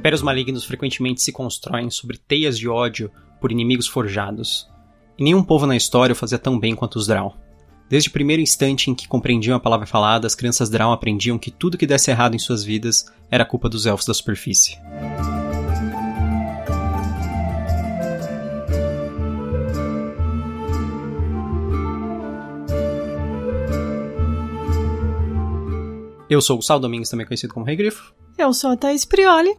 Impérios malignos frequentemente se constroem sobre teias de ódio por inimigos forjados. E nenhum povo na história o fazia tão bem quanto os Drow. Desde o primeiro instante em que compreendiam a palavra falada, as crianças Drow aprendiam que tudo que desse errado em suas vidas era culpa dos elfos da superfície. Eu sou o Sal Domingos, também conhecido como Rei Grifo. Eu sou a Thaís Prioli.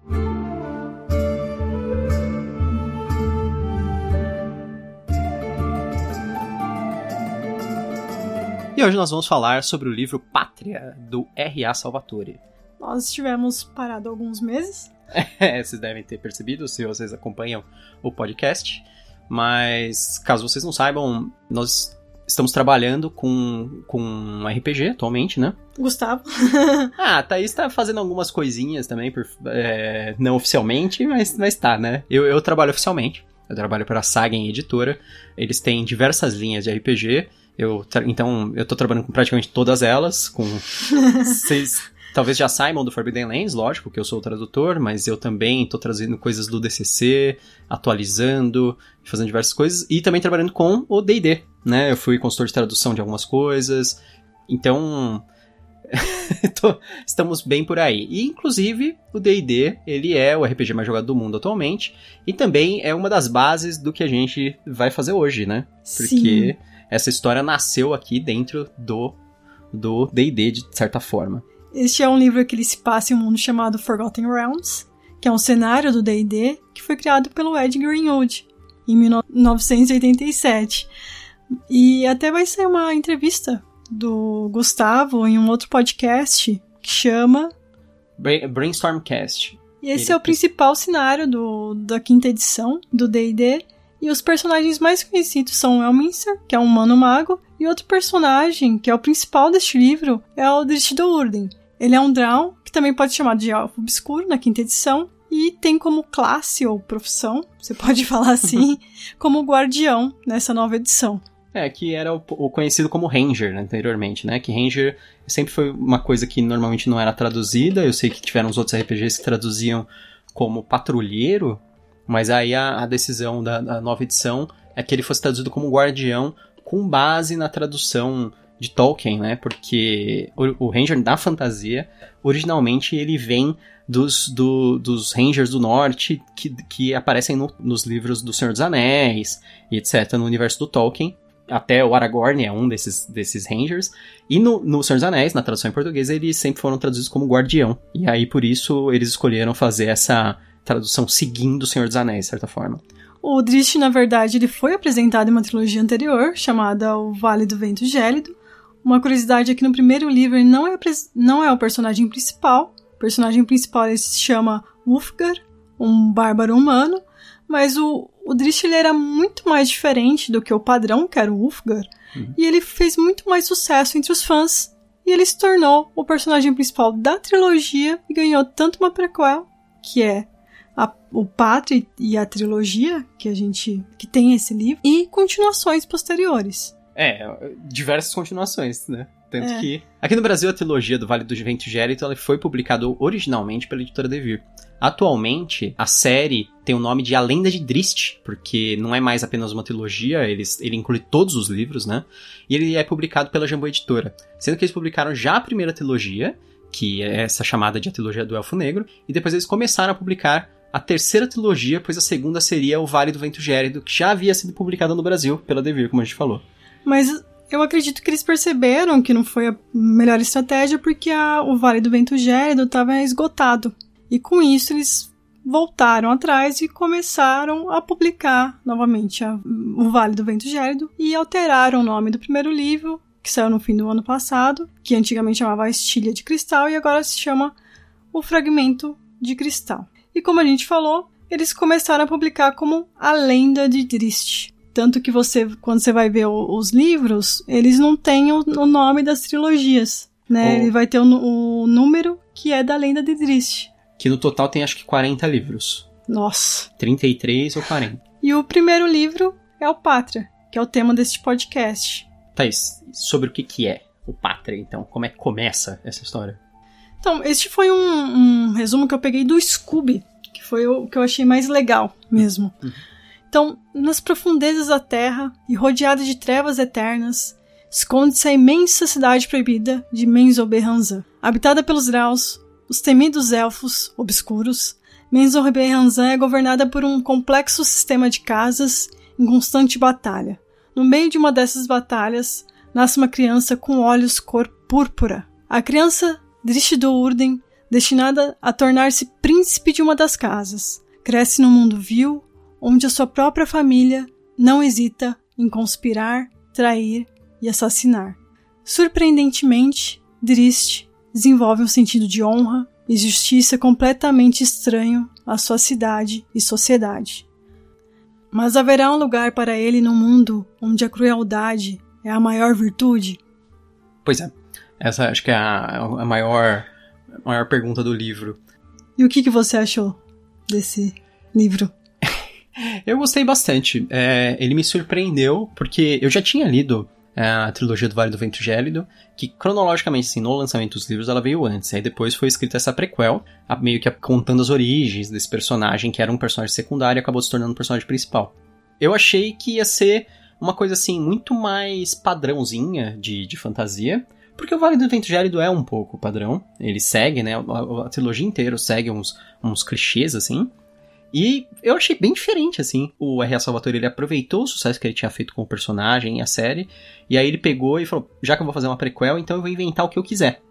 E hoje nós vamos falar sobre o livro Pátria, do R.A. Salvatore. Nós estivemos parados alguns meses. É, vocês devem ter percebido se vocês acompanham o podcast. Mas, caso vocês não saibam, nós estamos trabalhando com, com um RPG atualmente, né? Gustavo. ah, a Thaís tá fazendo algumas coisinhas também, por, é, não oficialmente, mas, mas tá, né? Eu, eu trabalho oficialmente. Eu trabalho para a Sagen Editora. Eles têm diversas linhas de RPG. Eu, então, eu tô trabalhando com praticamente todas elas, com seis, talvez já saibam do Forbidden Lands, lógico, que eu sou o tradutor, mas eu também estou trazendo coisas do DCC, atualizando, fazendo diversas coisas, e também trabalhando com o D&D, né? Eu fui consultor de tradução de algumas coisas, então... estamos bem por aí. E, inclusive, o D&D, ele é o RPG mais jogado do mundo atualmente, e também é uma das bases do que a gente vai fazer hoje, né? Porque Sim. Essa história nasceu aqui dentro do do D&D, de certa forma. Este é um livro que ele se passa em um mundo chamado Forgotten Realms, que é um cenário do D&D que foi criado pelo Ed Greenwood em 1987. E até vai sair uma entrevista do Gustavo em um outro podcast que chama Brainstormcast. E esse ele... é o principal cenário do, da quinta edição do D&D. E os personagens mais conhecidos são Elminster, que é um humano mago, e outro personagem, que é o principal deste livro, é o Drizzt Do'Urden, ele é um Drow, que também pode ser chamado de Elfo Obscuro, na quinta edição, e tem como classe ou profissão, você pode falar assim, como guardião nessa nova edição. É, que era o, o conhecido como Ranger né, anteriormente, né? Que Ranger sempre foi uma coisa que normalmente não era traduzida. Eu sei que tiveram os outros RPGs que traduziam como patrulheiro, mas aí a, a decisão da, da, nova edição é que ele fosse traduzido como guardião com base na tradução de Tolkien, né? Porque o, o Ranger da fantasia, originalmente ele vem dos, do, dos Rangers do Norte que, que aparecem no, nos livros do Senhor dos Anéis e etc. no universo do Tolkien. Até o Aragorn é um desses, desses Rangers. E no, no Senhor dos Anéis, na tradução em português, eles sempre foram traduzidos como Guardião. E aí, por isso, eles escolheram fazer essa tradução seguindo o Senhor dos Anéis, de certa forma. O Drizzt, na verdade, ele foi apresentado em uma trilogia anterior, chamada O Vale do Vento Gélido, uma curiosidade é que no primeiro livro ele não é, não é o personagem principal. O personagem principal ele se chama Ulfgar, um bárbaro humano, mas o, o Drizzt ele era muito mais diferente do que o padrão, que era o Ulfgar, uhum. e ele fez muito mais sucesso entre os fãs. E ele se tornou o personagem principal da trilogia e ganhou tanto uma prequel, que é a, o Pátria e a trilogia que a gente que tem esse livro, e continuações posteriores. É, diversas continuações, né? Tanto é. que. Aqui no Brasil, a trilogia do Vale do Vento Gérito ela foi publicada originalmente pela editora Devir. Atualmente, a série tem o nome de A Lenda de Drist, porque não é mais apenas uma trilogia, eles, ele inclui todos os livros, né? E ele é publicado pela Jambô Editora. Sendo que eles publicaram já a primeira trilogia, que é essa chamada de a trilogia do Elfo Negro, e depois eles começaram a publicar a terceira trilogia, pois a segunda seria o Vale do Vento Gélido, que já havia sido publicada no Brasil pela Devir, como a gente falou. Mas eu acredito que eles perceberam que não foi a melhor estratégia porque a, o Vale do Vento Gélido estava esgotado. E com isso eles voltaram atrás e começaram a publicar novamente a, o Vale do Vento Gélido e alteraram o nome do primeiro livro, que saiu no fim do ano passado, que antigamente chamava Estilha de Cristal e agora se chama O Fragmento de Cristal. E como a gente falou, eles começaram a publicar como A Lenda de Drist. Tanto que você, quando você vai ver o, os livros, eles não têm o, o nome das trilogias, né? Oh. Ele vai ter o, o, número que é da Lenda de Drist. Que no total tem acho que 40 livros. Nossa. 33 ou 40. E o primeiro livro é o Pátria, que é o tema deste podcast. Thais, sobre o que, que é o Pátria, então? Como é que começa essa história? Então, este foi um, um resumo que eu peguei do Scooby, que foi o que eu achei mais legal mesmo. Uhum. Então, nas profundezas da terra e rodeada de trevas eternas, esconde-se a imensa cidade proibida de Menzoberranzan. Habitada pelos Draus, os temidos elfos obscuros, Menzoberranzan é governada por um complexo sistema de casas em constante batalha. No meio de uma dessas batalhas, nasce uma criança com olhos cor púrpura. A criança, Drishdo Urden, destinada a tornar-se príncipe de uma das casas, cresce num mundo vil, onde a sua própria família não hesita em conspirar, trair e assassinar. Surpreendentemente, Drist desenvolve um sentido de honra e justiça completamente estranho à sua cidade e sociedade. Mas haverá um lugar para ele no mundo onde a crueldade é a maior virtude? Pois é. Essa acho que é a, a maior, a maior pergunta do livro. E o que, que você achou desse livro? eu gostei bastante. É, ele me surpreendeu, porque eu já tinha lido é, a trilogia do Vale do Vento Gélido, que cronologicamente, assim, no lançamento dos livros, ela veio antes. Aí depois foi escrita essa prequel, meio que contando as origens desse personagem, que era um personagem secundário e acabou se tornando um personagem principal. Eu achei que ia ser uma coisa, assim, muito mais padrãozinha de, de fantasia, porque o Vale do Vento Gélido é um pouco padrão. Ele segue, né? A, a trilogia inteira segue uns, uns clichês, assim. E eu achei bem diferente, assim. O R.A. Salvatore, ele aproveitou o sucesso que ele tinha feito com o personagem e a série, e aí ele pegou e falou, já que eu vou fazer uma prequel, então eu vou inventar o que eu quiser.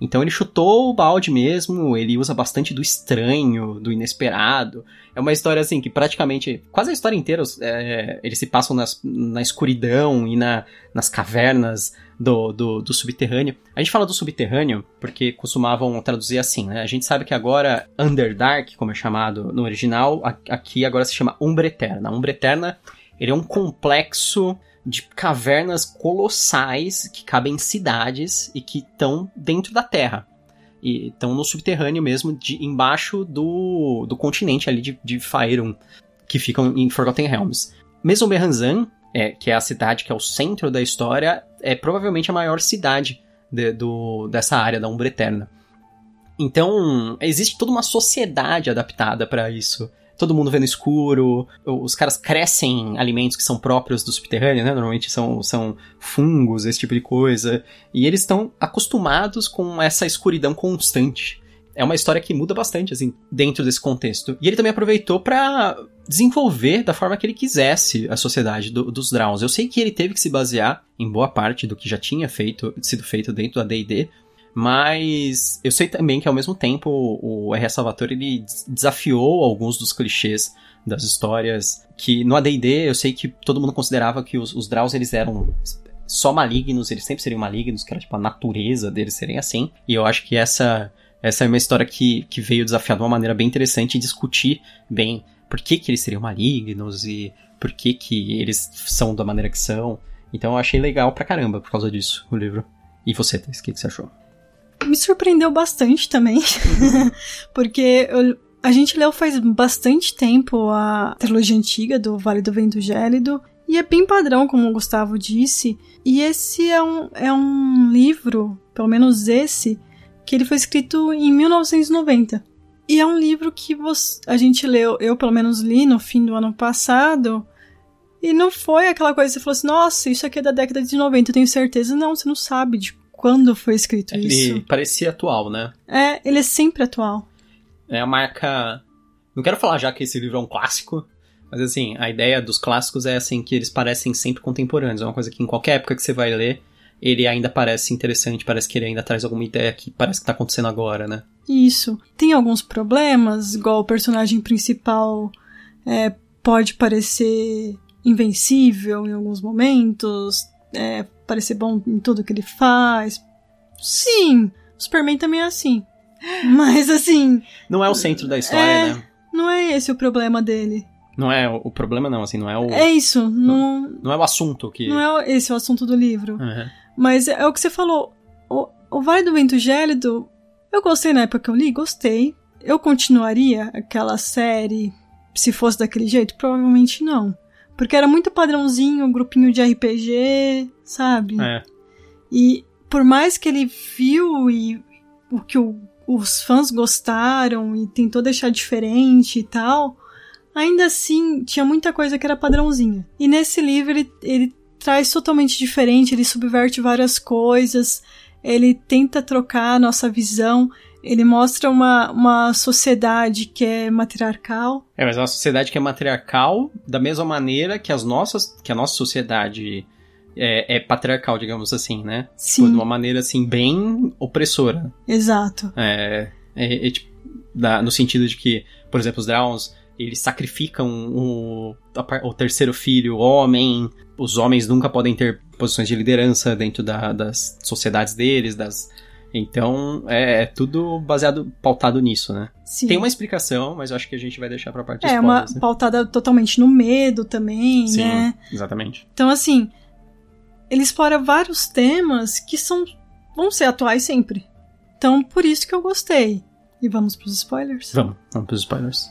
Então ele chutou o balde mesmo, ele usa bastante do estranho, do inesperado. É uma história assim que praticamente, quase a história inteira, é, eles se passam nas, na escuridão e na, nas cavernas do, do, do, subterrâneo. A gente fala do subterrâneo porque costumavam traduzir assim, né? A gente sabe que agora Underdark, como é chamado no original, aqui agora se chama Umbra Eterna. Umbra Eterna ele é um complexo de cavernas colossais que cabem em cidades e que estão dentro da Terra. E estão no subterrâneo mesmo, de, embaixo do, do continente ali de, de Faerun, que ficam em Forgotten Realms. Mesomerranzan, é, que é a cidade que é o centro da história, é provavelmente a maior cidade de, do, dessa área da Umbra Eterna. Então, existe toda uma sociedade adaptada para isso todo mundo vendo escuro, os caras crescem alimentos que são próprios do subterrâneo, né? Normalmente são, são fungos, esse tipo de coisa. E eles estão acostumados com essa escuridão constante. É uma história que muda bastante, assim, dentro desse contexto. E ele também aproveitou para desenvolver da forma que ele quisesse a sociedade do, dos Drowns. Eu sei que ele teve que se basear em boa parte do que já tinha feito, sido feito dentro da D&D, mas eu sei também que ao mesmo tempo o R.S. Salvatore ele desafiou alguns dos clichês das histórias que no AD&D eu sei que todo mundo considerava que os, os eles eram só malignos, eles sempre seriam malignos, que era tipo a natureza deles serem assim. E eu acho que essa essa é uma história que, que veio desafiar de uma maneira bem interessante e discutir bem por que, que eles seriam malignos e por que, que eles são da maneira que são. Então eu achei legal pra caramba por causa disso o livro. E você, Thais, o que, que você achou? me surpreendeu bastante também, porque eu, a gente leu faz bastante tempo a trilogia antiga do Vale do Vento Gélido, e é bem padrão, como o Gustavo disse, e esse é um, é um livro, pelo menos esse, que ele foi escrito em 1990. E é um livro que você, a gente leu, eu pelo menos li no fim do ano passado, e não foi aquela coisa que você falou assim, nossa, isso aqui é da década de 90, eu tenho certeza. Não, você não sabe de quando foi escrito ele isso. Ele parecia atual, né? É, ele é sempre atual. É a marca. Não quero falar já que esse livro é um clássico, mas assim, a ideia dos clássicos é assim que eles parecem sempre contemporâneos. É uma coisa que em qualquer época que você vai ler, ele ainda parece interessante, parece que ele ainda traz alguma ideia que parece que tá acontecendo agora, né? Isso. Tem alguns problemas, igual o personagem principal é, pode parecer invencível em alguns momentos, é, parecer bom em tudo que ele faz. Sim, o Superman também é assim. Mas assim. Não é o centro da história, é, né? Não é esse o problema dele. Não é o problema, não, assim, não é o. É isso, não. Não, não é o assunto que. Não é esse o assunto do livro. Uhum. Mas é o que você falou. O, o Vale do Vento Gélido, eu gostei na época que eu li, gostei. Eu continuaria aquela série se fosse daquele jeito? Provavelmente não. Porque era muito padrãozinho, um grupinho de RPG, sabe? É. E por mais que ele viu e o que o, os fãs gostaram e tentou deixar diferente e tal, ainda assim tinha muita coisa que era padrãozinha. E nesse livro ele, ele traz totalmente diferente, ele subverte várias coisas, ele tenta trocar a nossa visão, ele mostra uma, uma sociedade que é matriarcal. É, mas é uma sociedade que é matriarcal da mesma maneira que as nossas, que a nossa sociedade é, é patriarcal, digamos assim, né? Sim. Tipo, de uma maneira assim bem opressora. Exato. É, é, é tipo, da, no sentido de que, por exemplo, os Drowns eles sacrificam o, o terceiro filho, homem. Os homens nunca podem ter posições de liderança dentro da, das sociedades deles, das. Então, é, é, tudo baseado, pautado nisso, né? Sim. Tem uma explicação, mas eu acho que a gente vai deixar pra parte de É, spoilers, uma né? pautada totalmente no medo também, Sim, né? exatamente. Então, assim, ele explora vários temas que são vão ser atuais sempre. Então, por isso que eu gostei. E vamos pros spoilers? Vamos, vamos pros spoilers.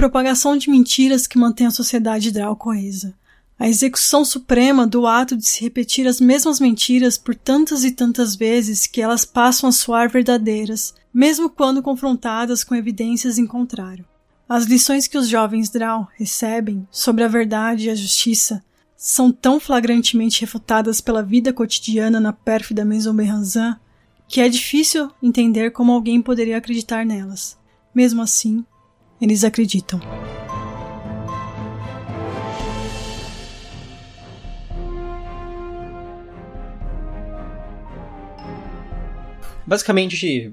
Propagação de mentiras que mantém a sociedade Drow coesa. A execução suprema do ato de se repetir as mesmas mentiras por tantas e tantas vezes que elas passam a soar verdadeiras, mesmo quando confrontadas com evidências em contrário. As lições que os jovens Drow recebem sobre a verdade e a justiça são tão flagrantemente refutadas pela vida cotidiana na pérfida Maison Berranzan que é difícil entender como alguém poderia acreditar nelas. Mesmo assim, eles acreditam. Basicamente,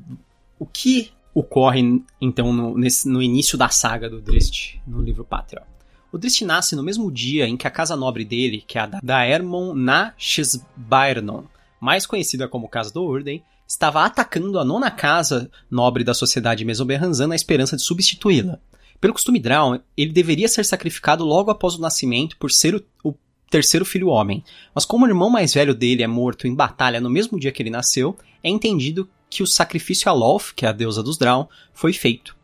o que ocorre então no, nesse, no início da saga do Drist, no livro Pátria? O Drist nasce no mesmo dia em que a casa nobre dele, que é a da Daermon na Shisbairnon, mais conhecida como Casa do Urden, estava atacando a nona casa nobre da sociedade mesoberranzana na esperança de substituí-la. Pelo costume Drow, ele deveria ser sacrificado logo após o nascimento por ser o, o terceiro filho homem. Mas como o irmão mais velho dele é morto em batalha no mesmo dia que ele nasceu, é entendido que o sacrifício a Lolth, que é a deusa dos Drow, foi feito.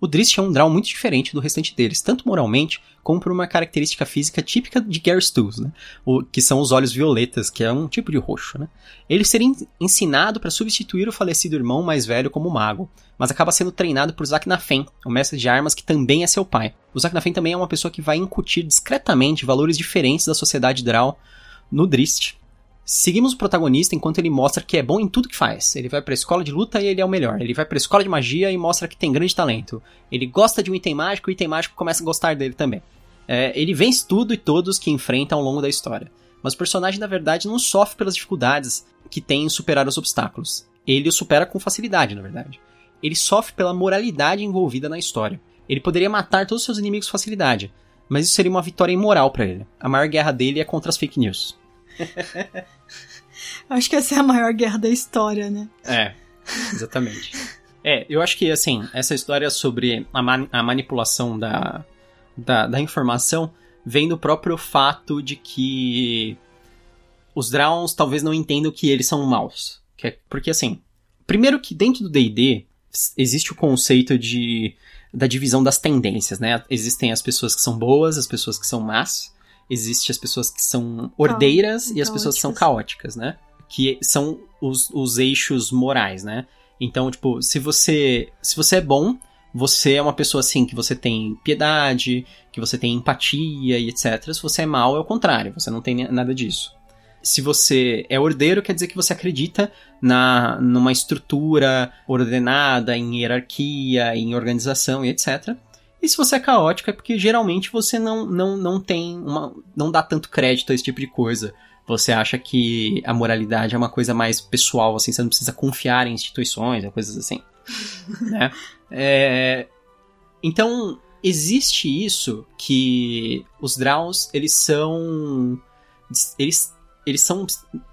O Drist é um Drow muito diferente do restante deles, tanto moralmente como por uma característica física típica de Garstools, né? O, que são os olhos violetas, que é um tipo de roxo. Né? Ele seria ensinado para substituir o falecido irmão mais velho como mago, mas acaba sendo treinado por Zaknafen, o mestre de armas que também é seu pai. O Zaknafen também é uma pessoa que vai incutir discretamente valores diferentes da sociedade Drow no Drist, Seguimos o protagonista enquanto ele mostra que é bom em tudo que faz. Ele vai pra escola de luta e ele é o melhor. Ele vai pra escola de magia e mostra que tem grande talento. Ele gosta de um item mágico e o item mágico começa a gostar dele também. É, ele vence tudo e todos que enfrenta ao longo da história. Mas o personagem, na verdade, não sofre pelas dificuldades que tem em superar os obstáculos. Ele o supera com facilidade, na verdade. Ele sofre pela moralidade envolvida na história. Ele poderia matar todos os seus inimigos com facilidade, mas isso seria uma vitória imoral para ele. A maior guerra dele é contra as fake news. Acho que essa é a maior guerra da história, né? É, exatamente. é, eu acho que, assim, essa história sobre a, man a manipulação da, da, da, informação vem do próprio fato de que os Drowns talvez não entendam que eles são maus. É, porque, assim, primeiro que dentro do D&D existe o conceito de da divisão das tendências, né? Existem as pessoas que são boas, as pessoas que são más, existem as pessoas que são ordeiras e as pessoas que são caóticas, né? Que são os, os eixos morais, né? Então, tipo, se você se você é bom, você é uma pessoa assim que você tem piedade, que você tem empatia e etc. Se você é mal, é o contrário, você não tem nada disso. Se você é ordeiro, quer dizer que você acredita na numa estrutura ordenada, em hierarquia, em organização e etc. E se você é caótico é porque geralmente você não, não, não tem uma. não dá tanto crédito a esse tipo de coisa. Você acha que a moralidade é uma coisa mais pessoal, assim, você não precisa confiar em instituições, coisas assim. né? É... Então, existe isso que os Draus, eles são. Eles eles são.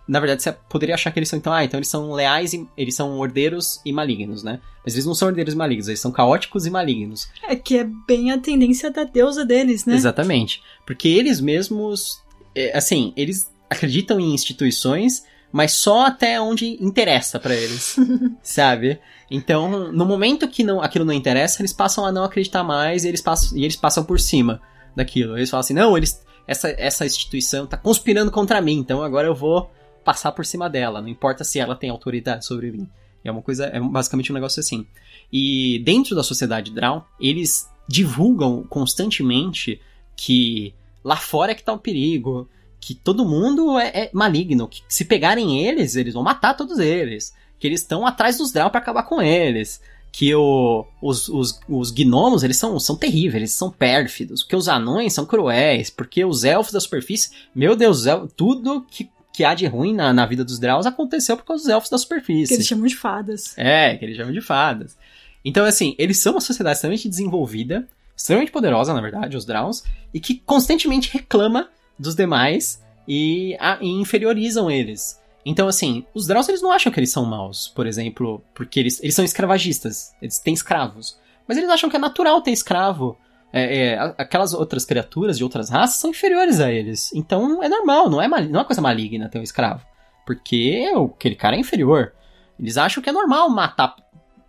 Na verdade, você poderia achar que eles são, então, ah, então eles são leais e eles são ordeiros e malignos, né? Mas eles não são ordeiros e malignos, eles são caóticos e malignos. É que é bem a tendência da deusa deles, né? Exatamente. Porque eles mesmos. É, assim, eles acreditam em instituições, mas só até onde interessa para eles, sabe? Então, no momento que não, aquilo não interessa, eles passam a não acreditar mais e eles passam, e eles passam por cima daquilo. Eles falam assim, não, eles, essa, essa instituição tá conspirando contra mim, então agora eu vou passar por cima dela, não importa se ela tem autoridade sobre mim. É uma coisa, é basicamente um negócio assim. E dentro da sociedade Drow, eles divulgam constantemente que lá fora é que tá o perigo, que todo mundo é, é maligno, que se pegarem eles, eles vão matar todos eles, que eles estão atrás dos Drow para acabar com eles, que o, os, os, os gnomos, eles são, são terríveis, eles são pérfidos, que os anões são cruéis, porque os elfos da superfície, meu Deus, tudo que que há de ruim na, na vida dos Draus aconteceu por causa dos elfos da superfície. Que eles chamam de fadas. É, que eles chamam de fadas. Então, assim, eles são uma sociedade extremamente desenvolvida, extremamente poderosa, na verdade, os Draus, e que constantemente reclama dos demais e, a, e inferiorizam eles. Então, assim, os Draus eles não acham que eles são maus, por exemplo, porque eles, eles são escravagistas, eles têm escravos. Mas eles acham que é natural ter escravo. É, é, aquelas outras criaturas de outras raças são inferiores a eles. Então é normal, não é, não é uma coisa maligna ter um escravo. Porque aquele cara é inferior. Eles acham que é normal matar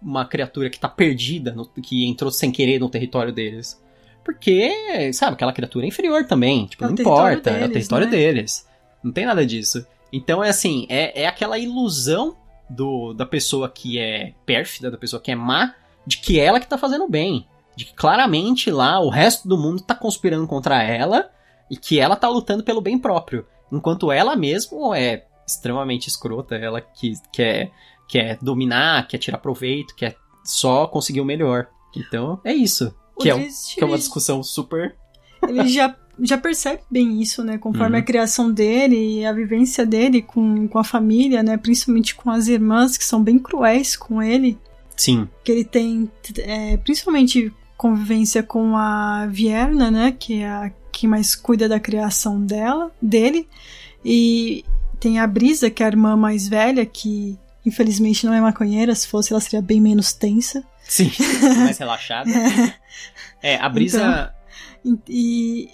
uma criatura que tá perdida, no, que entrou sem querer no território deles. Porque, sabe, aquela criatura é inferior também. Tipo, é não importa, deles, é o território né? deles. Não tem nada disso. Então é assim, é, é aquela ilusão do, da pessoa que é pérfida, da pessoa que é má, de que ela que tá fazendo bem de que claramente lá o resto do mundo tá conspirando contra ela e que ela tá lutando pelo bem próprio. Enquanto ela mesma é extremamente escrota, ela que quer, quer dominar, quer tirar proveito, quer só conseguir o melhor. Então, é isso. que, é, que é uma discussão super. Ele já, já percebe bem isso, né? Conforme uhum. a criação dele e a vivência dele com, com a família, né? Principalmente com as irmãs, que são bem cruéis com ele. Sim. Que ele tem, é, principalmente convivência com a Vierna, né, que é a que mais cuida da criação dela, dele, e tem a Brisa, que é a irmã mais velha, que infelizmente não é maconheira, se fosse ela seria bem menos tensa. Sim, mais relaxada. é. a Brisa... Então, e,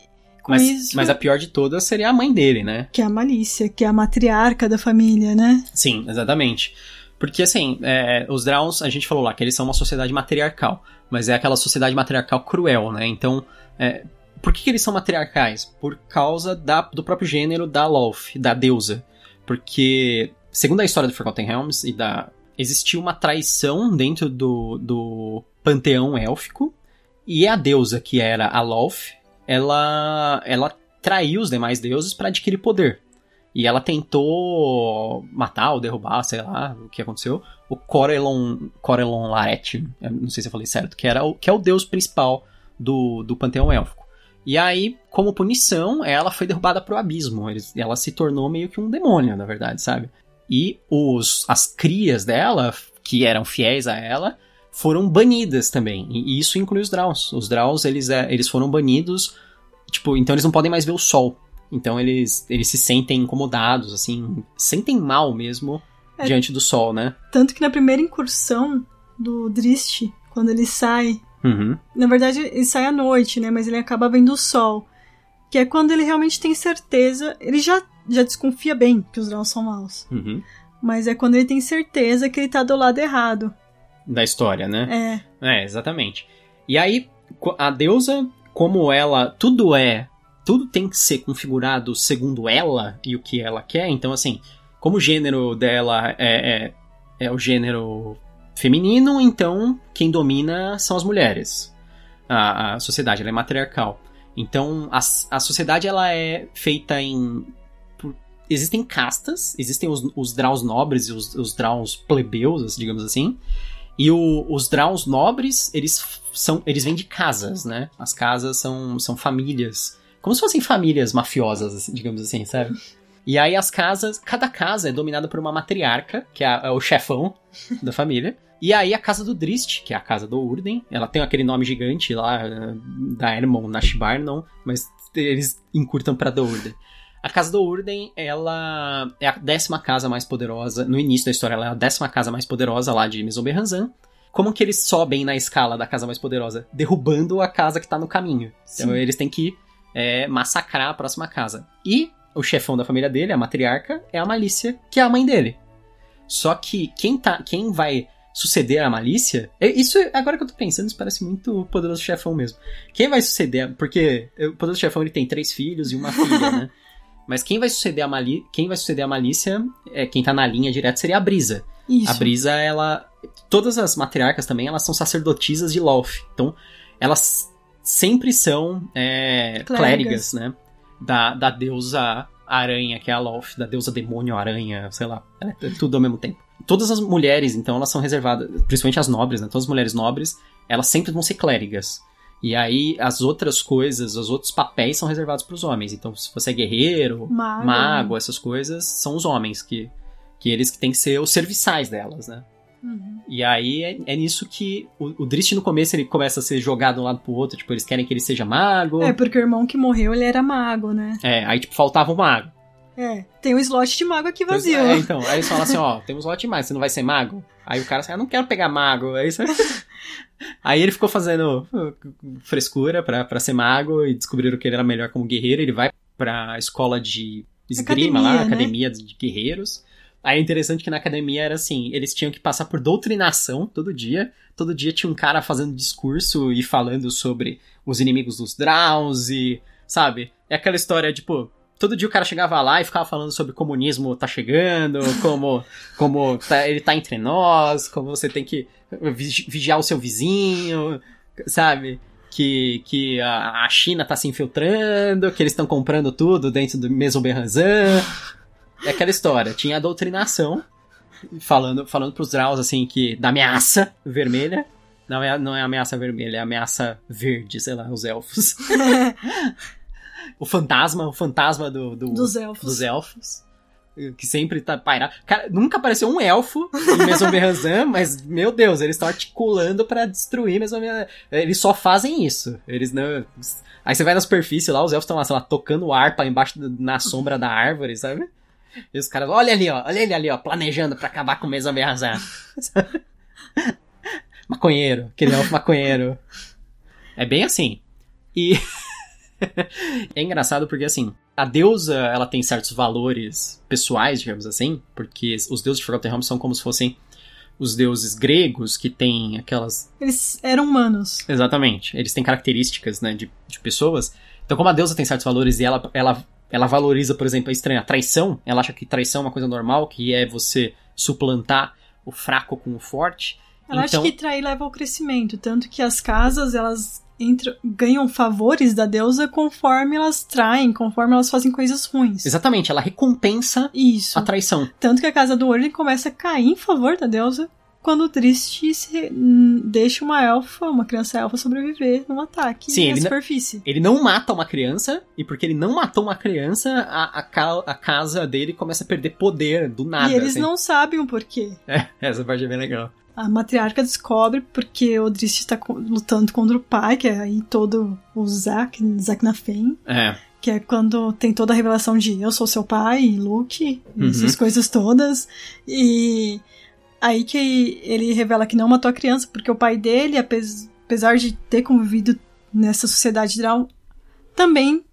mas, mas a pior de todas seria a mãe dele, né? Que é a Malícia, que é a matriarca da família, né? Sim, exatamente. Porque, assim, é, os Drowns, a gente falou lá que eles são uma sociedade matriarcal, mas é aquela sociedade matriarcal cruel, né? Então, é, por que, que, eles são matriarcais? Por causa da, do próprio gênero da Loth, da deusa. Porque, segundo a história do Forgotten Realms e da. Existiu uma traição dentro do, do panteão élfico, e a deusa, que era a Loth, ela, ela traiu os demais deuses para adquirir poder. E ela tentou matar ou derrubar, sei lá, o que aconteceu, o Corelon, Corelon Laret, não sei se eu falei certo, que, era o, que é o deus principal do, do panteão élfico. E aí, como punição, ela foi derrubada pro abismo. Ela se tornou meio que um demônio, na verdade, sabe? E os, as crias dela, que eram fiéis a ela, foram banidas também. E isso inclui os Draus. Os Draus, eles, é, eles foram banidos, tipo, então eles não podem mais ver o sol. Então eles, eles se sentem incomodados, assim, sentem mal mesmo é, diante do sol, né? Tanto que na primeira incursão do Drist, quando ele sai, uhum. na verdade ele sai à noite, né? Mas ele acaba vendo o sol. Que é quando ele realmente tem certeza, ele já, já desconfia bem que os Drauns são maus. Uhum. Mas é quando ele tem certeza que ele tá do lado errado. Da história, né? É. É, exatamente. E aí, a deusa, como ela, tudo é tudo tem que ser configurado segundo ela e o que ela quer. Então, assim, como o gênero dela é, é, é o gênero feminino, então quem domina são as mulheres. A, a sociedade ela é matriarcal. Então, a, a sociedade ela é feita em. Existem castas, existem os, os draus nobres e os, os draus plebeus, digamos assim. E o, os draus nobres, eles são eles vêm de casas, né? As casas são, são famílias como se fossem famílias mafiosas, assim, digamos assim, sabe? E aí as casas, cada casa é dominada por uma matriarca, que é, é o chefão da família. E aí a casa do Drist, que é a casa do Urden, ela tem aquele nome gigante lá, da Hermon Nashbarnon, mas eles encurtam pra do Urden. A casa do Urden, ela é a décima casa mais poderosa, no início da história ela é a décima casa mais poderosa lá de Mesoberranzan. Como que eles sobem na escala da casa mais poderosa? Derrubando a casa que tá no caminho. Então, Sim. Então eles têm que é, massacrar a próxima casa. E o chefão da família dele, a matriarca, é a Malícia, que é a mãe dele. Só que quem, tá, quem vai suceder a Malícia. é- Isso, agora que eu tô pensando, isso parece muito o Poderoso Chefão mesmo. Quem vai suceder. Porque o Poderoso Chefão ele tem três filhos e uma filha, né? Mas quem vai suceder a Mali, quem vai suceder a Malícia, é, quem tá na linha direto seria a Brisa. Isso. A Brisa, ela. Todas as matriarcas também, elas são sacerdotisas de Loth. Então, elas sempre são é, Clérigas. clérigas, né? Da, da deusa aranha, que é a Loth, da deusa demônio aranha, sei lá. É tudo ao mesmo tempo. Todas as mulheres, então, elas são reservadas, principalmente as nobres, né? Todas as mulheres nobres, elas sempre vão ser clérigas. E aí, as outras coisas, os outros papéis são reservados para os homens. Então, se você é guerreiro, Mago. mago, essas coisas, são os homens que, que eles que têm que ser os serviçais delas, né? Uhum. E aí é, é nisso que o, o Drist no começo ele começa a ser jogado de um lado pro outro, tipo, eles querem que ele seja mago. É, porque o irmão que morreu, ele era mago, né? É, aí tipo, faltava um mago. É. Tem um slot de mago aqui vazio. É, então, aí eles falam assim, ó, temos um lote de mago, você não vai ser mago? Aí o cara assim, ah, não quero pegar mago. Aí, você... aí ele ficou fazendo uh, frescura pra, pra ser mago e descobriram que ele era melhor como guerreiro. Ele vai pra escola de esgrima lá, Academia, né? academia de guerreiros. Aí é interessante que na academia era assim, eles tinham que passar por doutrinação todo dia. Todo dia tinha um cara fazendo discurso e falando sobre os inimigos dos Draus e, sabe? É aquela história, tipo, todo dia o cara chegava lá e ficava falando sobre comunismo tá chegando, como, como tá- ele tá entre nós, como você tem que vigi- vigiar o seu vizinho, sabe? Que, que a, a China tá se infiltrando, que eles estão comprando tudo dentro do mesmo Berranzan. É aquela história. Tinha a doutrinação, falando, falando pros Draus, assim, que da ameaça vermelha. Não é, não é ameaça vermelha, é ameaça verde, sei lá, os elfos. o fantasma, o fantasma do, do- Dos elfos. dos elfos. Que sempre tá pairado. Cara, nunca apareceu um elfo em Maison Berranzan, mas, meu Deus, eles estão articulando pra destruir Maison Berranzan. Eles só fazem isso. Eles não. Aí você vai na superfície lá, os elfos estão lá, sei lá, tocando harpa embaixo na sombra da árvore, sabe? E os caras, olha ali, ó, olha ele ali, ó, planejando pra acabar com Maison Berranzan. maconheiro, aquele elfo maconheiro. É bem assim. E. é engraçado porque, assim, a deusa, ela tem certos valores pessoais, digamos assim, porque os deuses de Forgotten Realms são como se fossem os deuses gregos que têm aquelas. Eles eram humanos. Exatamente, eles têm características, né, de, de pessoas. Então, como a deusa tem certos valores e ela, ela, ela valoriza, por exemplo, a estranha a traição, ela acha que traição é uma coisa normal, que é você suplantar o fraco com o forte. Ela então, acha que trair leva ao crescimento, tanto que as casas, elas entram, ganham favores da deusa conforme elas traem, conforme elas fazem coisas ruins. Exatamente, ela recompensa Isso. a traição. Tanto que a casa do Orlin começa a cair em favor da deusa quando o Triste se, hum, deixa uma elfa, uma criança elfa sobreviver num ataque Sim, na ele não- superfície. Ele não mata uma criança, e porque ele não matou uma criança, a, a, ca- a casa dele começa a perder poder do nada. e eles assim. não sabem o porquê. É, essa parte é bem legal. A matriarca descobre porque o Drist está lutando contra o pai, que é aí todo o Zack, Zack Nafen, É, que é quando tem toda a revelação de eu sou seu pai, Luke, Uhum. essas coisas todas. E aí que ele revela que não matou a criança, porque o pai dele, apes- apesar de ter convivido nessa sociedade Drow, também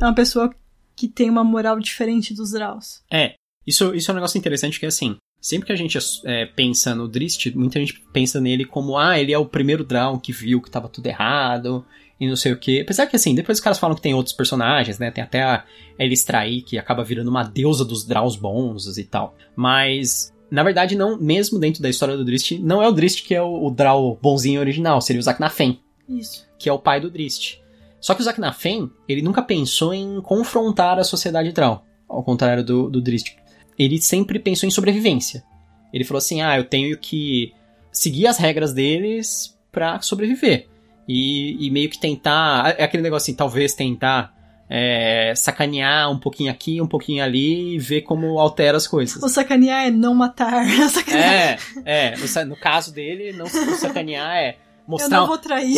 é uma pessoa que tem uma moral diferente dos Drows. É, isso, isso é um negócio interessante que assim, sempre que a gente é, pensa no Drist, muita gente pensa nele como, ah, ele é o primeiro Drow que viu que tava tudo errado e não sei o que. Apesar que assim, depois os caras falam que tem outros personagens, né? Tem até a Elistraí, que acaba virando uma deusa dos Draus bons e tal. Mas, na verdade, não, mesmo dentro da história do Drist, não é o Drist que é o, o Drow bonzinho original, seria o Zaknafen Isso. que é o pai do Drist. Só que o Zaknafen, ele nunca pensou em confrontar a sociedade Drow, ao contrário do, do Drist. Ele sempre pensou em sobrevivência. Ele falou assim, ah, eu tenho que seguir as regras deles pra sobreviver. E, e meio que tentar, é aquele negócio assim, talvez tentar é, sacanear um pouquinho aqui, um pouquinho ali e ver como altera as coisas. O sacanear é não matar. sacanear. É, é, no caso dele, não sacanear é mostrar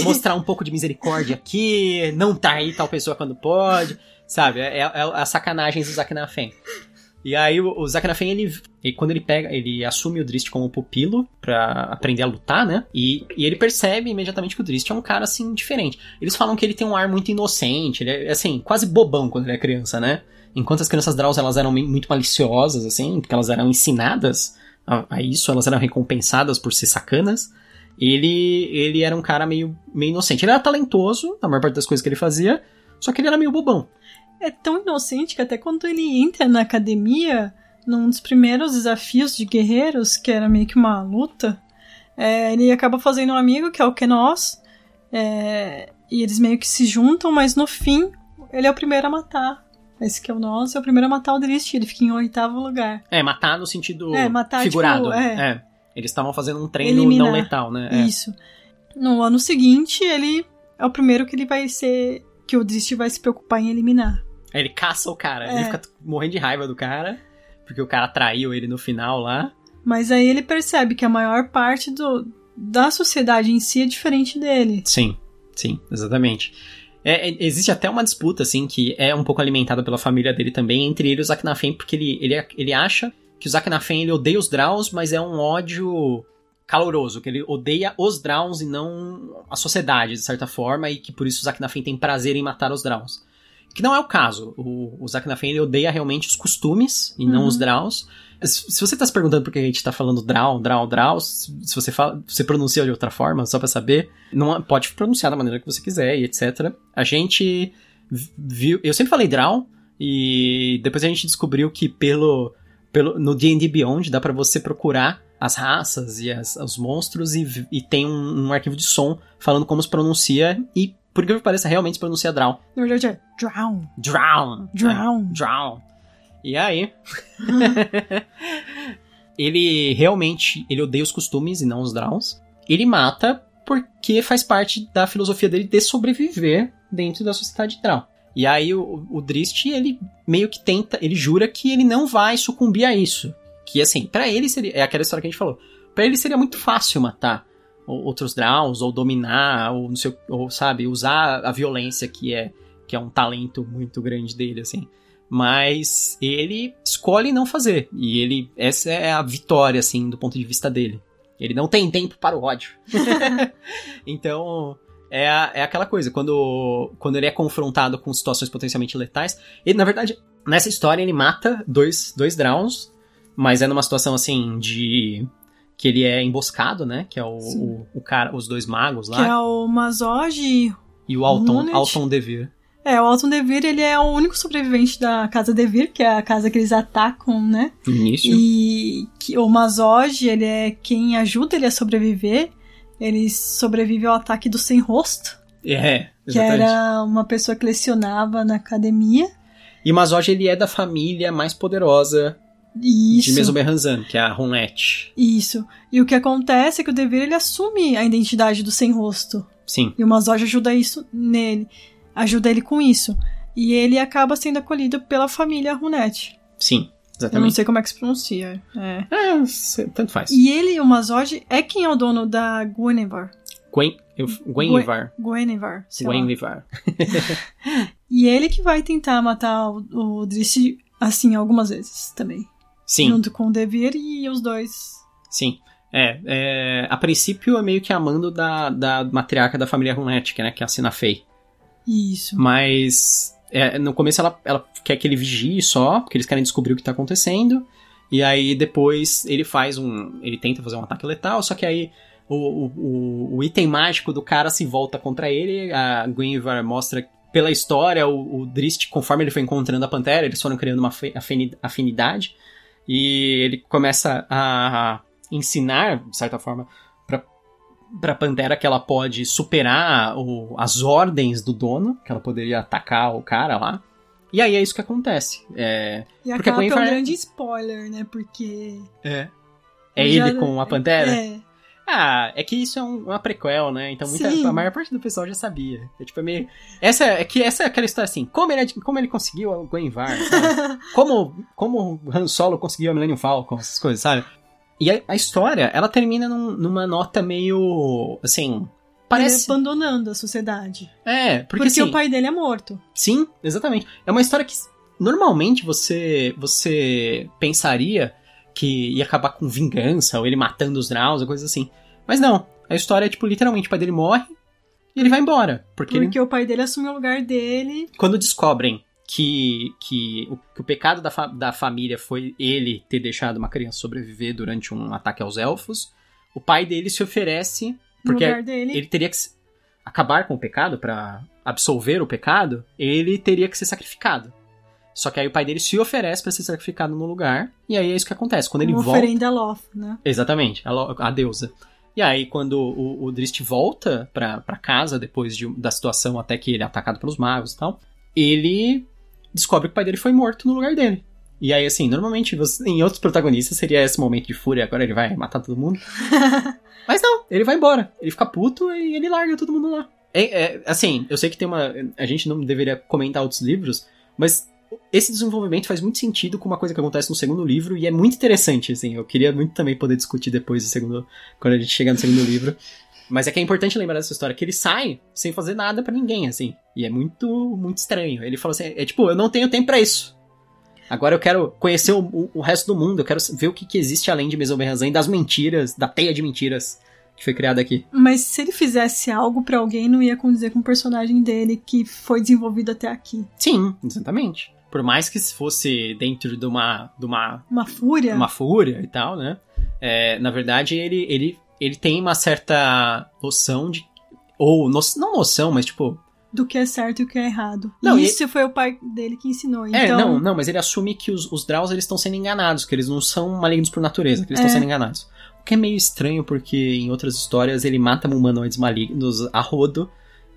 mostrar um pouco de misericórdia aqui, não trair tal pessoa quando pode, sabe? É, é, é as sacanagens do Zaknafen. E aí o, Zaknafen, ele, ele- quando ele pega, ele assume o Drist como pupilo pra aprender a lutar, né? E, e ele percebe imediatamente que o Drist é um cara, assim, diferente. Eles falam que ele tem um ar muito inocente, ele é, assim, quase bobão quando ele é criança, né? enquanto as crianças Draus elas eram muito maliciosas, assim, porque elas eram ensinadas a, a isso, elas eram recompensadas por ser sacanas. Ele, ele era um cara meio, meio inocente. Ele era talentoso, na maior parte das coisas que ele fazia, só que ele era meio bobão. É tão inocente que até quando ele entra na academia, num dos primeiros desafios de guerreiros, que era meio que uma luta, é, ele acaba fazendo um amigo, que é o Kenos, é, e eles meio que se juntam, mas no fim, ele é o primeiro a matar. Esse que é o nosso, é o primeiro a matar o Drist, ele fica em oitavo lugar. É, matar no sentido É, matar, figurado. tipo, é. é. Eles estavam fazendo um treino Eliminar. não letal, né? É. Isso. No ano seguinte, ele é o primeiro que ele vai ser. Que o Drist vai se preocupar em eliminar. Aí ele caça o cara, É. ele fica morrendo de raiva do cara, porque o cara traiu ele no final lá. Mas aí ele percebe que a maior parte do, da sociedade em si é diferente dele. Sim, sim, exatamente. É, é, existe até uma disputa, assim, que é um pouco alimentada pela família dele também, entre ele e o Zaknafen, porque ele, ele, ele acha que o Zaknafen ele odeia os Draus, mas é um ódio caloroso, que ele odeia os Draus e não a sociedade, de certa forma, e que por isso o Zaknafen tem prazer em matar os Draus. Que não é o caso. O, o Zaknafen ele odeia realmente os costumes e não Uhum. os Draus. Se se você tá se perguntando por que a gente tá falando Drau, Drau, Drau, se você fala, você pronuncia de outra forma, só pra saber, não é- pode pronunciar da maneira que você quiser e etc. A gente viu, eu sempre falei Drau e depois a gente descobriu que pelo, pelo no D&D Beyond dá pra você procurar as raças e as- os monstros e, e tem um, um arquivo de som falando como se pronuncia e por que pareça realmente se pronuncia Drau. Na verdade é drown. Drown. Drown. É, drown. E aí? ele realmente ele odeia os costumes e não os Drowns. Ele mata porque faz parte da filosofia dele de sobreviver dentro da sociedade Drown. E aí o, o Drist, ele meio que tenta, ele jura que ele não vai sucumbir a isso. Que assim, pra ele seria, é aquela história que a gente falou. Pra ele seria muito fácil matar outros Drowns ou dominar ou não sei, ou sabe, usar a violência que é que é um talento muito grande dele assim. Mas ele escolhe não fazer. E ele. Essa é a vitória, assim, do ponto de vista dele. Ele não tem tempo para o ódio. então. É, é aquela coisa, quando, quando ele é confrontado com situações potencialmente letais, ele, na verdade, nessa história ele mata dois, dois Drowns, mas é numa situação assim de. que ele é emboscado, né? Que é o, o, o cara, os dois magos Que é lá. o Mazoge. E o Alton. Alton Devir. É, o Alton Devir, ele é o único sobrevivente da Casa Devir, que é a casa que eles atacam, né? Início. E que o Mazoge, ele é quem ajuda ele a sobreviver. Ele sobrevive ao ataque do sem rosto, É, que exatamente. era uma pessoa que lecionava na academia. E Mazoge, ele é da família mais poderosa E de Isso. Mesoberranzan, que é a Honlet. Isso. E o que acontece é que o Devir ele assume a identidade do sem rosto. Sim, E o Mazoge ajuda isso nele. Ajuda ele com isso. E ele acaba sendo acolhido pela família Runet. sim, Eu não exatamente. sei como é que se pronuncia. É. É, tanto faz. E ele, o Mazoge, é quem é o dono da Guinevere. Gwen. Guinevere. Gwenlivar. E ele que vai tentar matar o, o Driss, assim, algumas vezes também. Sim, Junto com o Devir e os dois. sim. É, é, a princípio é meio que amando da, da matriarca da família que, né, que é a Sina Fey. Isso. Mas é, no começo ela, ela quer que ele vigie só, porque eles querem descobrir o que tá acontecendo. E aí depois ele faz um. Ele tenta fazer um ataque letal, só que aí o, o, o- item mágico do cara se volta contra ele. A Guinevere mostra pela história o, o Drist, conforme ele foi encontrando a Pantera, eles foram criando uma afi- afini- afinidade. E ele começa a ensinar, de certa forma, pra, pra Pantera que ela pode superar o- as ordens do dono, que ela poderia atacar o cara lá. E aí é isso que acontece. É, E Porque acaba que é um grande spoiler, né? Porque. é. É já- ele com a Pantera? É. Ah, é que isso é um- uma prequel, né? Então muita, Sim. a maior parte do pessoal já sabia. É tipo é meio. Essa é que essa é aquela história assim, como ele, como ele conseguiu o Gwenvar, sabe? como, como o Han Solo conseguiu a Millennium Falcon, essas coisas, sabe? E a, a história, ela termina num- numa nota meio. assim. Ele Parece. abandonando a sociedade. É, porque, Porque, assim, o pai dele é morto. Sim, exatamente. É uma história que normalmente você você pensaria que ia acabar com vingança, ou ele matando os Draus, ou coisa assim. Mas não. A história é, tipo, literalmente, o pai dele morre e ele vai embora. Porque, ele- Porque o pai dele assume o lugar dele. quando descobrem que, que, o, que o pecado da, fa da família foi ele ter deixado uma criança sobreviver durante um ataque aos elfos. O pai dele se oferece porque ele teria que acabar com o pecado para absolver o pecado, ele teria que ser sacrificado. Só que aí o pai dele se oferece para ser sacrificado no lugar, e aí é isso que acontece. Quando ele Uma volta. oferenda a Loth, né? Exatamente, a, a deusa. E aí, quando o, o Drist volta pra, pra casa, depois de, da situação até que ele é atacado pelos magos e tal, ele descobre que o pai dele foi morto no lugar dele. E aí, assim, normalmente você, em outros protagonistas seria esse momento de fúria, agora ele vai matar todo mundo. Mas não, ele vai embora. Ele fica puto e ele larga todo mundo lá. É, é, assim, eu sei que tem uma. A gente não deveria comentar outros livros, mas esse desenvolvimento faz muito sentido com uma coisa que acontece no segundo livro e é muito interessante, assim. Eu queria muito também poder discutir depois do segundo, quando a gente chegar no segundo livro. Mas é que é importante lembrar dessa história, que ele sai sem fazer nada para ninguém, assim. E é muito, muito estranho. Ele fala assim, é tipo, eu não tenho tempo para isso. Agora eu quero conhecer o, o, o, resto do mundo, eu quero ver o que, que existe além de Mesoberranzan e das mentiras, da teia de mentiras que foi criada aqui. Mas se ele fizesse algo para alguém, não ia condizer com o personagem dele que foi desenvolvido até aqui. Sim, exatamente. Por mais que fosse dentro de uma. De uma, uma fúria. Uma fúria e tal, né? É, na verdade, ele, ele, ele tem uma certa noção de. Ou, no, não noção, mas tipo. Do que é certo e o que é errado. Não, Isso ele... foi o pai dele que ensinou. É, então... não, não, mas ele assume que os, os Draus eles estão sendo enganados, que eles não são malignos por natureza, que eles estão é. sendo enganados. O que é meio estranho, porque em outras histórias ele mata humanoides malignos a rodo,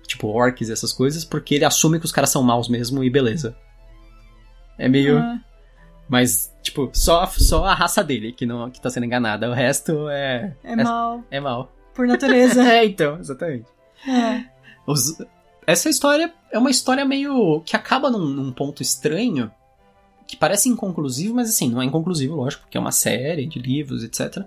tipo orcs e essas coisas, porque ele assume que os caras são maus mesmo e beleza. É meio. Ah. Mas, tipo, só, só a raça dele que, não, que tá sendo enganada. O resto é. É, é mal. É mal. Por natureza. é, então, exatamente. É. Os, essa história é uma história meio. que acaba num, num, ponto estranho. Que parece inconclusivo, mas assim, não é inconclusivo, lógico, porque é uma série de livros, etc.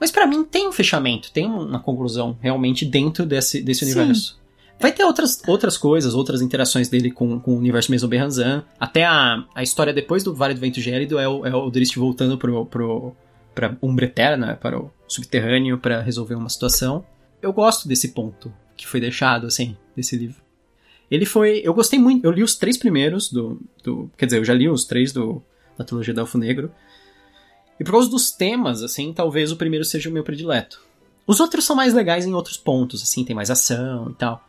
Mas para mim tem um fechamento, tem uma conclusão realmente dentro desse, desse universo. Vai ter outras, outras coisas, outras interações dele com, com o universo mesmo Berranzan. Até a, a história depois do Vale do Vento Gélido é o, é o Drist voltando pro, pro, pra Umbra para o subterrâneo, para resolver uma situação. Eu gosto desse ponto que foi deixado, assim, desse livro. Ele foi. Eu gostei muito. Eu li os três primeiros do. do quer dizer, eu já li os três do, da trilogia do Elfo Negro. E por causa dos temas, assim, talvez o primeiro seja o meu predileto. Os outros são mais legais em outros pontos, assim, tem mais ação e tal.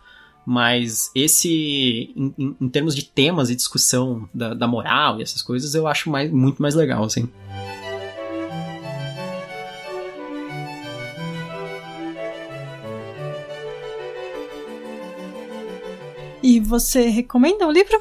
Mas esse, em, em, em termos de temas e discussão da, da, moral e essas coisas, eu acho mais, muito mais legal, assim. E você recomenda o livro?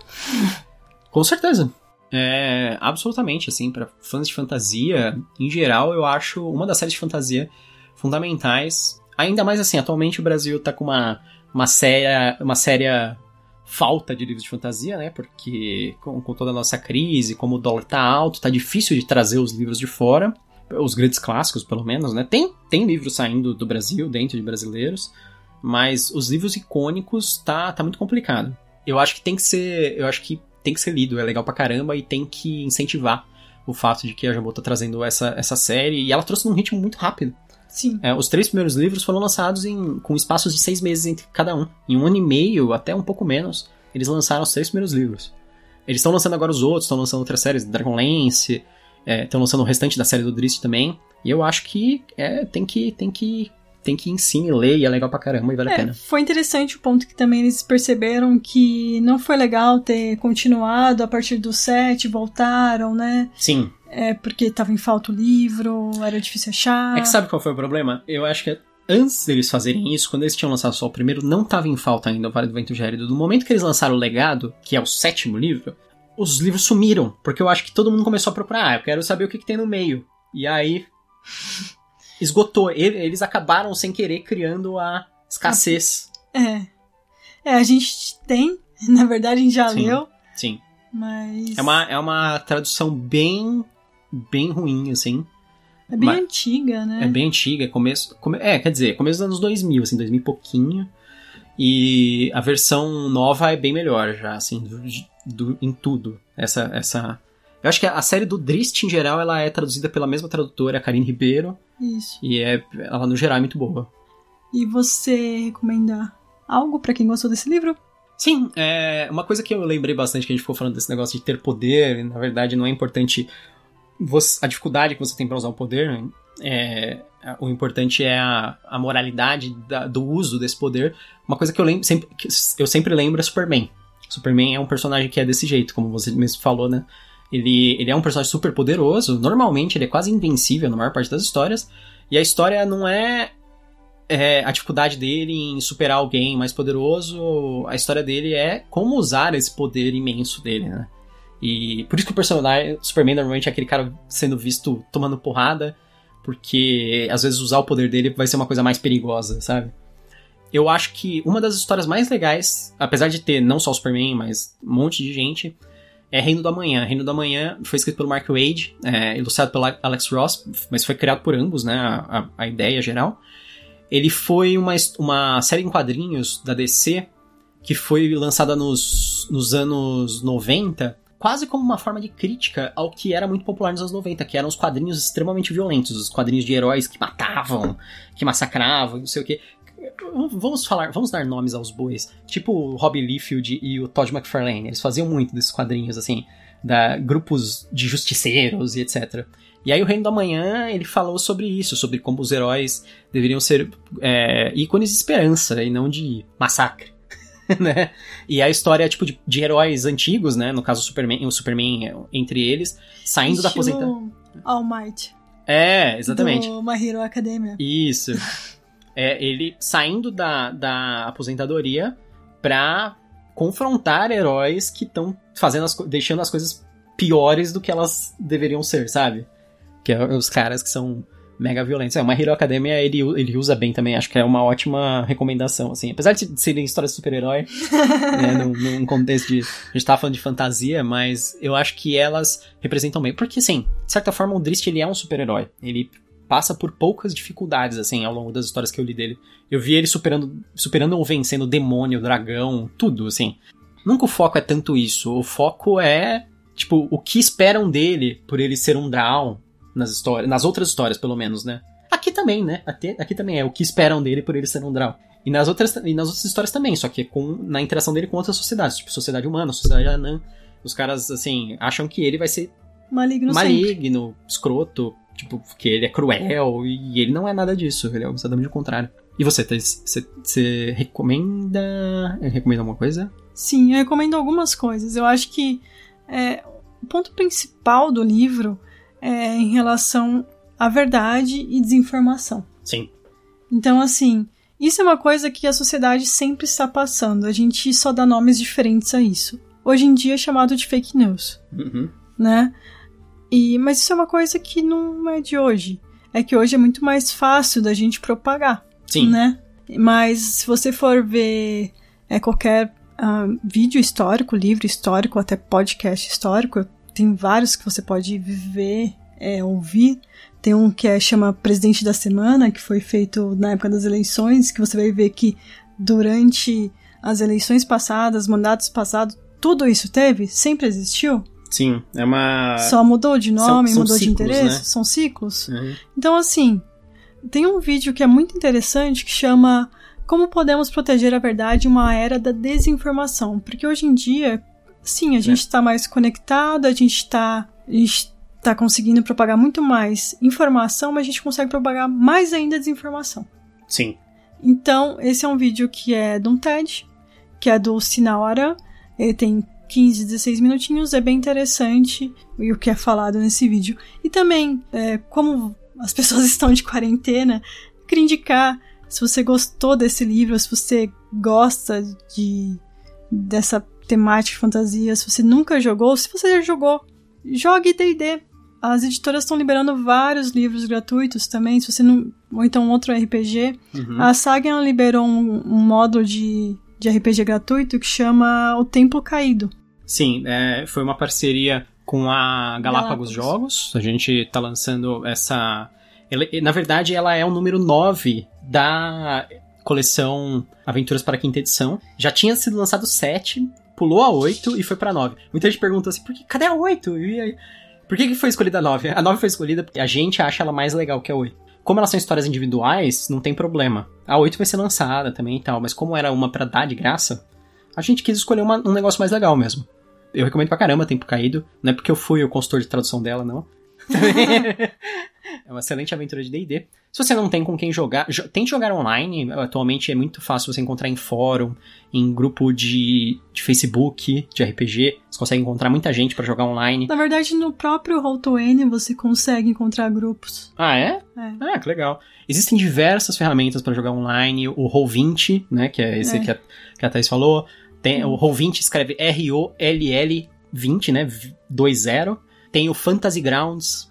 Com certeza. É, absolutamente, assim, para fãs de fantasia, em geral, eu acho uma das séries de fantasia fundamentais. Ainda mais assim, atualmente o Brasil tá com uma uma séria, uma séria falta de livros de fantasia, né? Porque com, com, toda a nossa crise, como o dólar tá alto, tá difícil de trazer os livros de fora, os grandes clássicos, pelo menos, né? Tem, tem livros saindo do Brasil, dentro de brasileiros, mas os livros icônicos tá, tá muito complicado. Eu acho que tem que ser, eu acho que tem que ser lido, é legal pra caramba e tem que incentivar o fato de que a Jambô tá trazendo essa, essa série e ela trouxe num ritmo muito rápido. Sim. É, os três primeiros livros foram lançados em, com espaços de seis meses entre cada um. Em um ano e meio, até um pouco menos, eles lançaram os três primeiros livros. Eles estão lançando agora os outros, estão lançando outras séries, Dragonlance, estão é, lançando o restante da série do Drist também. E eu acho que é, tem que tem que tem que ir sim e ler, e é legal pra caramba e vale é, a pena. Foi interessante o ponto que também eles perceberam que não foi legal ter continuado a partir do 7, voltaram, né? Sim. É porque tava em falta o livro, era difícil achar. É que sabe qual foi o problema? Eu acho que antes deles fazerem isso, quando eles tinham lançado só o primeiro, não tava em falta ainda o Vale do Vento Gélido. No momento que eles lançaram o Legado, que é o sétimo livro, os livros sumiram, porque eu acho que todo mundo começou a procurar, ah, eu quero saber o que, que tem no meio. E aí esgotou. Eles acabaram sem querer criando a escassez. É. É, a gente tem, na verdade a gente já sim, leu. Sim. Mas. É uma, é uma tradução bem bem ruim, assim. É bem Mas, antiga, né? É bem antiga, é começo, come, é, quer dizer, começo dos anos 2000, assim, 2000 e pouquinho. E a versão nova é bem melhor já, assim, do, do, em tudo. Essa, essa... Eu acho que a série do Drist, em geral, ela é traduzida pela mesma tradutora, a Karine Ribeiro. Isso. E é, ela, no geral, é muito boa. E você recomenda algo para quem gostou desse livro? Sim, é, uma coisa que eu lembrei bastante que a gente ficou falando desse negócio de ter poder, na verdade não é importante você, a dificuldade que você tem para usar o poder, é, o importante é a, a moralidade da, do uso desse poder. Uma coisa que eu, lembro, sempre, que eu sempre lembro é Superman. Superman é um personagem que é desse jeito, como você mesmo falou, né? Ele, ele é um personagem super poderoso, normalmente ele é quase invencível na maior parte das histórias, e a história não é é, a dificuldade dele em superar alguém mais poderoso, a história dele é como usar esse poder imenso dele, né? E por isso que o personagem Superman normalmente é aquele cara sendo visto tomando porrada, porque às vezes usar o poder dele vai ser uma coisa mais perigosa, sabe? Eu acho que uma das histórias mais legais, apesar de ter não só o Superman, mas um monte de gente, é Reino do Amanhã. Reino do Amanhã foi escrito pelo Mark Wade, é, ilustrado pelo Alex Ross, mas foi criado por ambos, né? A, a, ideia geral. Ele foi uma, uma série em quadrinhos da DC que foi lançada nos, nos anos 90, quase como uma forma de crítica ao que era muito popular nos anos 90, que eram os quadrinhos extremamente violentos, os quadrinhos de heróis que matavam, que massacravam, não sei o que. Vamos falar, vamos dar nomes aos bois. Tipo o Rob Liefeld e o Todd McFarlane, eles faziam muito desses quadrinhos assim, da grupos de justiceiros e etc. E aí o Reino da Manhã, ele falou sobre isso, sobre como os heróis deveriam ser é, ícones de esperança e não de massacre. né? E a história, tipo, de, de, heróis antigos, né? No caso, o Superman, o Superman entre eles, saindo Estilo da aposentadoria. All Might. É, exatamente. Do My Hero Academia. Isso. é, ele saindo da, da aposentadoria pra confrontar heróis que estão fazendo as, deixando as coisas piores do que elas deveriam ser, sabe? Que é os caras que são mega violentos. É, uma Hero Academia ele, ele usa bem também, acho que é uma ótima recomendação, assim. Apesar de serem histórias de super-herói, né, num, num, contexto de... A gente tava falando de fantasia, mas eu acho que elas representam bem. Porque, assim, de certa forma, o Drist, ele é um super-herói. Ele passa por poucas dificuldades, assim, ao longo das histórias que eu li dele. Eu vi ele superando, superando ou vencendo o demônio, o dragão, tudo, assim. Nunca o foco é tanto isso. O foco é, tipo, o que esperam dele por ele ser um Drow, nas histórias, nas outras histórias, pelo menos, né? Aqui também, né? Aqui, aqui também é o que esperam dele por ele ser um Drow. E nas outras, e nas outras histórias também, só que com, na interação dele com outras sociedades, tipo sociedade humana, sociedade anã. Os caras, assim, acham que ele vai ser maligno, maligno sempre. escroto, tipo, que ele é cruel, e ele não é nada disso, ele é exatamente o contrário. E você, você, você recomenda. Recomenda alguma coisa? Sim, eu recomendo algumas coisas. Eu acho que é, o ponto principal do livro é, em relação à verdade e desinformação. Sim. Então, assim, isso é uma coisa que a sociedade sempre está passando. A gente só dá nomes diferentes a isso. Hoje em dia é chamado de fake news, uhum. né? E, mas isso é uma coisa que não é de hoje. É que hoje é muito mais fácil da gente propagar, Sim. né? Mas se você for ver é, qualquer uh, vídeo histórico, livro histórico, até podcast histórico, tem vários que você pode ver, é, ouvir. Tem um que é, chama Presidente da Semana, que foi feito na época das eleições, que você vai ver que durante as eleições passadas, mandatos passados, tudo isso teve? Sempre existiu? Sim, é uma. Só mudou de nome, são, são mudou ciclos, de interesse? Né? São ciclos? Uhum. Então, assim, tem um vídeo que é muito interessante que chama Como Podemos Proteger a Verdade em uma Era da Desinformação. Porque hoje em dia, Sim, a gente está mais conectado, a gente está tá conseguindo propagar muito mais informação, mas a gente consegue propagar mais ainda desinformação. Sim. Então, esse é um vídeo que é de um TED, que é do Sinal Aran. Ele tem 15, 16 minutinhos, é bem interessante o que é falado nesse vídeo. E também, é, como as pessoas estão de quarentena, queria indicar, se você gostou desse livro, se você gosta de dessa temática de fantasia, se você nunca jogou, se você já jogou, jogue D&D. As editoras estão liberando vários livros gratuitos também, se você não... Ou então outro RPG. Uhum. A Saga liberou um, um módulo de, de RPG gratuito que chama O Templo Caído. Sim, é, foi uma parceria com a Galápagos, Galápagos. Jogos. A gente está lançando essa... Ela, na verdade, ela é o número 9 da coleção Aventuras para a Quinta Edição. Já tinha sido lançado 7, pulou a 8 e foi pra 9. Muita gente pergunta assim, por que, cadê a 8? E, por que, que foi escolhida a 9? A 9 foi escolhida porque a gente acha ela mais legal que a 8. Como elas são histórias individuais, não tem problema. A 8 vai ser lançada também e tal, mas como era uma pra dar de graça, a gente quis escolher uma, um negócio mais legal mesmo. Eu recomendo pra caramba Tempo Caído. Não é porque eu fui o consultor de tradução dela, não. é uma excelente aventura de D&D. Se você não tem com quem jogar, jo tente jogar online. Atualmente é muito fácil você encontrar em fórum, em grupo de, de Facebook, de RPG. Você consegue encontrar muita gente para jogar online. Na verdade, no próprio Roll20 você consegue encontrar grupos. Ah, é? É. Ah, que legal. Existem diversas ferramentas para jogar online. O Roll20, né, que é esse É. Que, a, que a Thaís falou. Tem, O Roll20 escreve R-O-L-L 20, né, 2-0. Tem o Fantasy Grounds,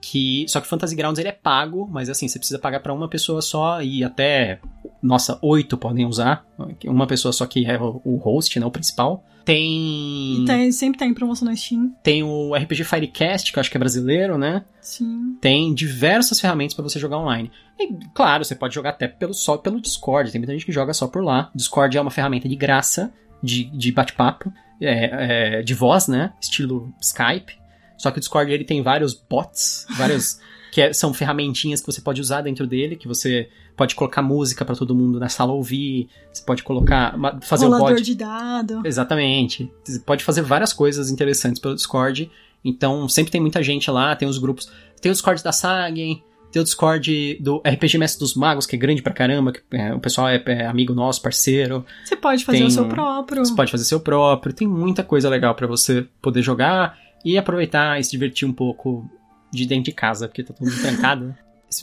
que só que o Fantasy Grounds ele é pago, mas assim, você precisa pagar pra uma pessoa só e até nossa, oito podem usar. Uma pessoa só que é o host, né, o principal. Tem E tá, sempre tá em promoção na Steam. tem o RPG Firecast, que eu acho que é brasileiro, né? Sim. Tem diversas ferramentas pra você jogar online. E, claro, você pode jogar até pelo, só pelo Discord. Tem muita gente que joga só por lá. Discord é uma ferramenta de graça, de, de bate-papo, é, é, de voz, né? Estilo Skype. Só que o Discord ele tem vários bots, vários. que é- são ferramentinhas que você pode usar dentro dele, que você pode colocar música pra todo mundo na sala ouvir. Você pode colocar. fazer o Rolador bot. de dado. Exatamente. Você pode fazer várias coisas interessantes pelo Discord. Então, sempre tem muita gente lá, tem os grupos. Tem o Discord da Sagen, tem o Discord do RPG Mestre dos Magos, que é grande pra caramba, que é, o pessoal é, é amigo nosso, parceiro. Você pode fazer Tem o seu um- próprio. Você pode fazer seu próprio. Tem muita coisa legal pra você poder jogar e aproveitar e se divertir um pouco de dentro de casa, porque tá todo mundo trancado. né?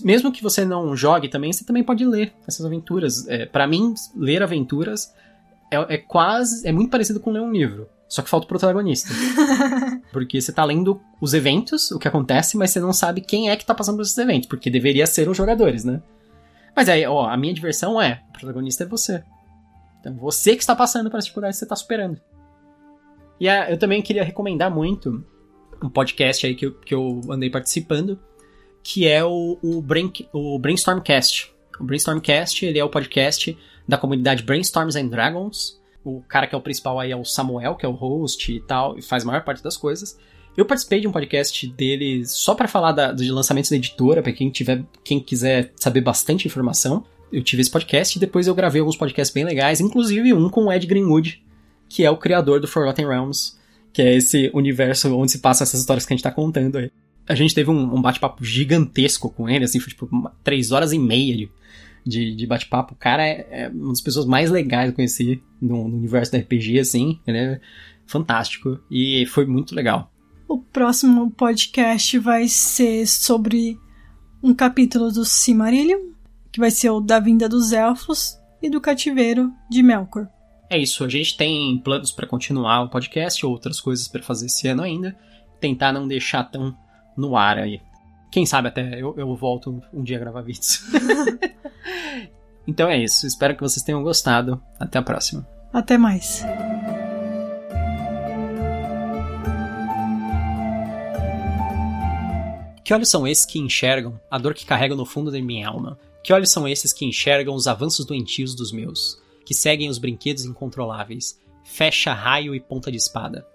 Mesmo que você não jogue também, você também pode ler essas aventuras. É, para mim, ler aventuras é, é quase. é muito parecido com ler um livro. Só que falta o protagonista. Porque você tá lendo os eventos, o que acontece, mas você não sabe quem é que tá passando por esses eventos, porque deveria ser os jogadores, né? Mas aí, ó, a minha diversão é, o protagonista é você. Então, você que está passando pelas dificuldades que você está superando. E ah, eu também queria recomendar muito um podcast aí que eu, que eu andei participando, que é o, o, Brain, o Brainstormcast. O Brainstormcast, ele é o podcast da comunidade Brainstorms and Dragons. O cara que é o principal aí é o Samuel, que é o host e tal, e faz a maior parte das coisas. Eu participei de um podcast dele só para falar da, de lançamentos da editora, para quem tiver, quem quiser saber bastante informação. Eu tive esse podcast e depois eu gravei alguns podcasts bem legais, inclusive um com o Ed Greenwood, que é o criador do Forgotten Realms, que é esse universo onde se passam essas histórias que a gente tá contando aí. A gente teve um, um bate-papo gigantesco com ele, assim, foi tipo uma, três horas e meia de, de, de bate-papo. O cara é, é uma das pessoas mais legais que eu conheci no, no universo da RPG, assim. Ele é fantástico e foi muito legal. O próximo podcast vai ser sobre um capítulo do Silmarillion, que vai ser o da vinda dos elfos e do cativeiro de Melkor. É isso, a gente tem planos para continuar o podcast, outras coisas para fazer esse ano ainda. Tentar não deixar tão no ar aí. Quem sabe até eu, eu volto um dia a gravar vídeos. então é isso, espero que vocês tenham gostado. Até a próxima. Até mais. Que olhos são esses que enxergam a dor que carrego no fundo da minha alma? Que olhos são esses que enxergam os avanços doentios dos meus? Que seguem os brinquedos incontroláveis? Fecha raio e ponta de espada.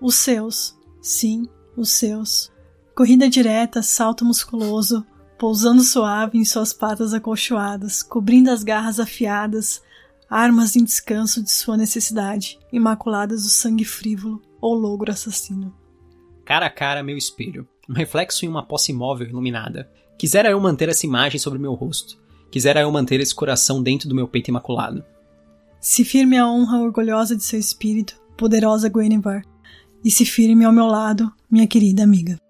Os seus. Sim, os seus. Corrida direta, salto musculoso, pousando suave em suas patas acolchoadas, cobrindo as garras afiadas, armas em descanso de sua necessidade, imaculadas do sangue frívolo ou logro assassino. Cara a cara, meu espelho. Um reflexo em uma posse imóvel iluminada. Quisera eu manter essa imagem sobre meu rosto. Quisera eu manter esse coração dentro do meu peito imaculado. Se firme a honra orgulhosa de seu espírito, poderosa Guinevere, e se firme ao meu lado, minha querida amiga.